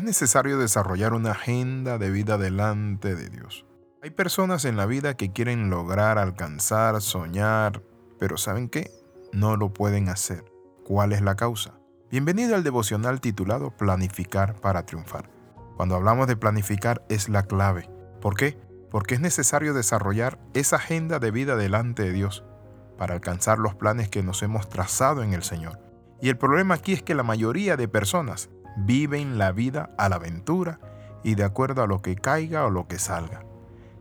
es necesario desarrollar una agenda de vida delante de Dios. Hay personas en la vida que quieren lograr, alcanzar, soñar, pero ¿saben qué? No lo pueden hacer. ¿Cuál es la causa? Bienvenido al devocional titulado Planificar para triunfar. Cuando hablamos de planificar es la clave. ¿Por qué? Porque es necesario desarrollar esa agenda de vida delante de Dios para alcanzar los planes que nos hemos trazado en el Señor. Y el problema aquí es que la mayoría de personas viven la vida a la aventura y de acuerdo a lo que caiga o lo que salga,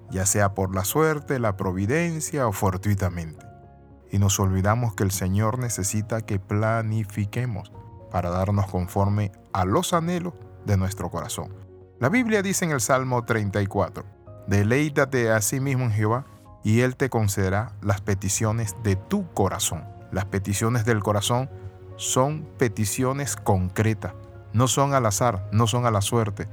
ya sea por la suerte, la providencia o fortuitamente. Y nos olvidamos que el Señor necesita que planifiquemos para darnos conforme a los anhelos de nuestro corazón. La Biblia dice en el Salmo 34, Deleítate a sí mismo en Jehová y Él te concederá las peticiones de tu corazón. Las peticiones del corazón son peticiones concretas, no son al azar, no son a la suerte.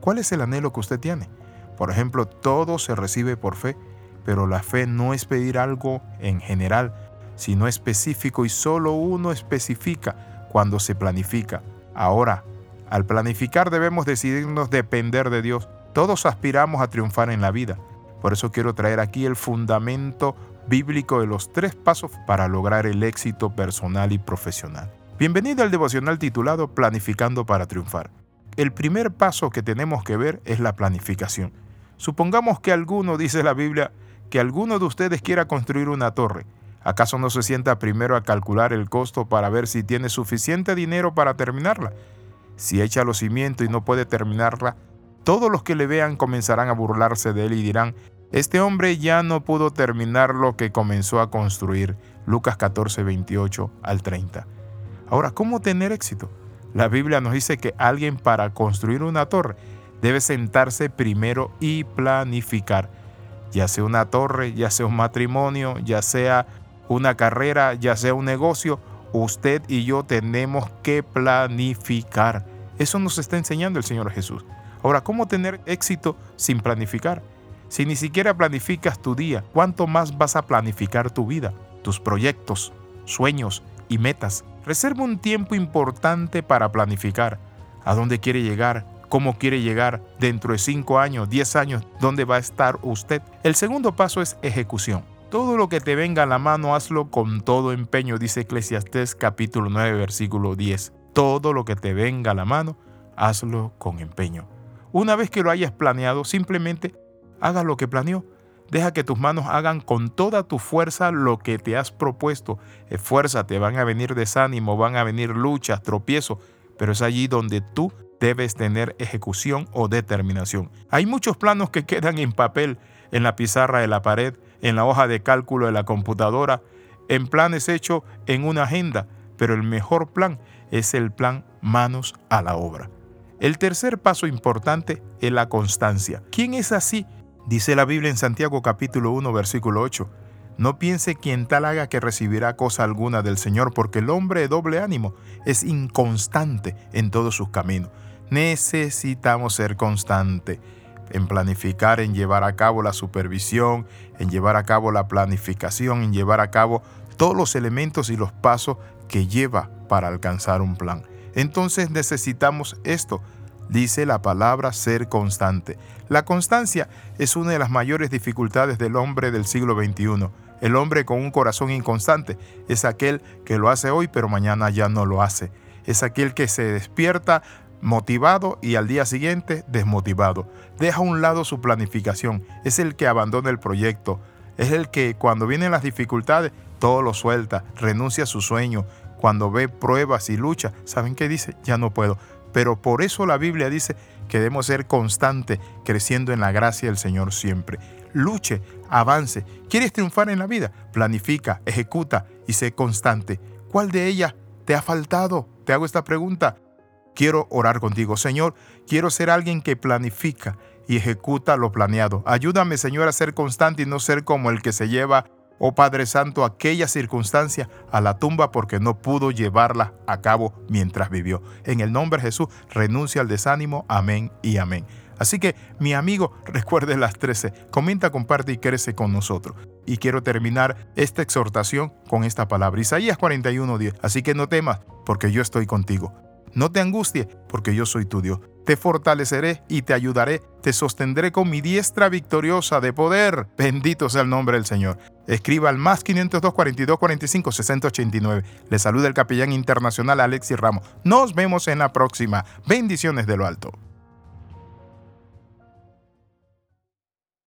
¿Cuál es el anhelo que usted tiene? Por ejemplo, todo se recibe por fe, pero la fe no es pedir algo en general, sino específico y solo uno especifica cuando se planifica. Ahora, al planificar debemos decidirnos depender de Dios. Todos aspiramos a triunfar en la vida. Por eso quiero traer aquí el fundamento bíblico de los tres pasos para lograr el éxito personal y profesional. Bienvenido al devocional titulado Planificando para Triunfar. El primer paso que tenemos que ver es la planificación. Supongamos que alguno, dice la Biblia, que alguno de ustedes quiera construir una torre. ¿Acaso no se sienta primero a calcular el costo para ver si tiene suficiente dinero para terminarla? Si echa los cimientos y no puede terminarla, todos los que le vean comenzarán a burlarse de él y dirán, este hombre ya no pudo terminar lo que comenzó a construir. Lucas 14, 28 al 30. Ahora, ¿cómo tener éxito? La Biblia nos dice que alguien para construir una torre debe sentarse primero y planificar. Ya sea una torre, ya sea un matrimonio, ya sea una carrera, ya sea un negocio, usted y yo tenemos que planificar. Eso nos está enseñando el Señor Jesús. Ahora, ¿cómo tener éxito sin planificar? Si ni siquiera planificas tu día, ¿cuánto más vas a planificar tu vida, tus proyectos, sueños y metas? Reserva un tiempo importante para planificar a dónde quiere llegar, cómo quiere llegar dentro de 5 años, 10 años, dónde va a estar usted. El segundo paso es ejecución. Todo lo que te venga a la mano, hazlo con todo empeño, dice Eclesiastés capítulo 9, versículo 10. Todo lo que te venga a la mano, hazlo con empeño. Una vez que lo hayas planeado, simplemente haga lo que planeó. Deja que tus manos hagan con toda tu fuerza lo que te has propuesto. Esfuérzate, van a venir desánimo, van a venir luchas, tropiezos, pero es allí donde tú debes tener ejecución o determinación. Hay muchos planos que quedan en papel, en la pizarra de la pared, en la hoja de cálculo de la computadora, en planes hechos en una agenda, pero el mejor plan es el plan manos a la obra. El tercer paso importante es la constancia. ¿Quién es así Dice la Biblia en Santiago capítulo 1 versículo 8, no piense quien tal haga que recibirá cosa alguna del Señor, porque el hombre de doble ánimo es inconstante en todos sus caminos. Necesitamos ser constante en planificar, en llevar a cabo la supervisión, en llevar a cabo la planificación, en llevar a cabo todos los elementos y los pasos que lleva para alcanzar un plan. Entonces necesitamos esto, Dice la palabra ser constante. La constancia es una de las mayores dificultades del hombre del siglo XXI. El hombre con un corazón inconstante es aquel que lo hace hoy pero mañana ya no lo hace. Es aquel que se despierta motivado y al día siguiente desmotivado. Deja a un lado su planificación. Es el que abandona el proyecto. Es el que cuando vienen las dificultades todo lo suelta, renuncia a su sueño. Cuando ve pruebas y lucha, ¿saben qué dice? Ya no puedo pero por eso la Biblia dice que debemos ser constantes, creciendo en la gracia del Señor siempre. Luche, avance. ¿Quieres triunfar en la vida? Planifica, ejecuta y sé constante. ¿Cuál de ellas te ha faltado? Te hago esta pregunta. Quiero orar contigo. Señor, quiero ser alguien que planifica y ejecuta lo planeado. Ayúdame, Señor, a ser constante y no ser como el que se lleva oh Padre Santo, aquella circunstancia a la tumba porque no pudo llevarla a cabo mientras vivió. En el nombre de Jesús, renuncia al desánimo. Amén y amén. Así que, mi amigo, recuerde las 13, comenta, comparte y crece con nosotros. Y quiero terminar esta exhortación con esta palabra, Isaías 41:10. Así que no temas, porque yo estoy contigo. No te angusties, porque yo soy tu Dios. Te fortaleceré y te ayudaré, te sostendré con mi diestra victoriosa de poder. Bendito sea el nombre del Señor. Escriba al más 502 42 45 689. Le saluda el capellán internacional Alexis Ramos. Nos vemos en la próxima. Bendiciones de lo alto.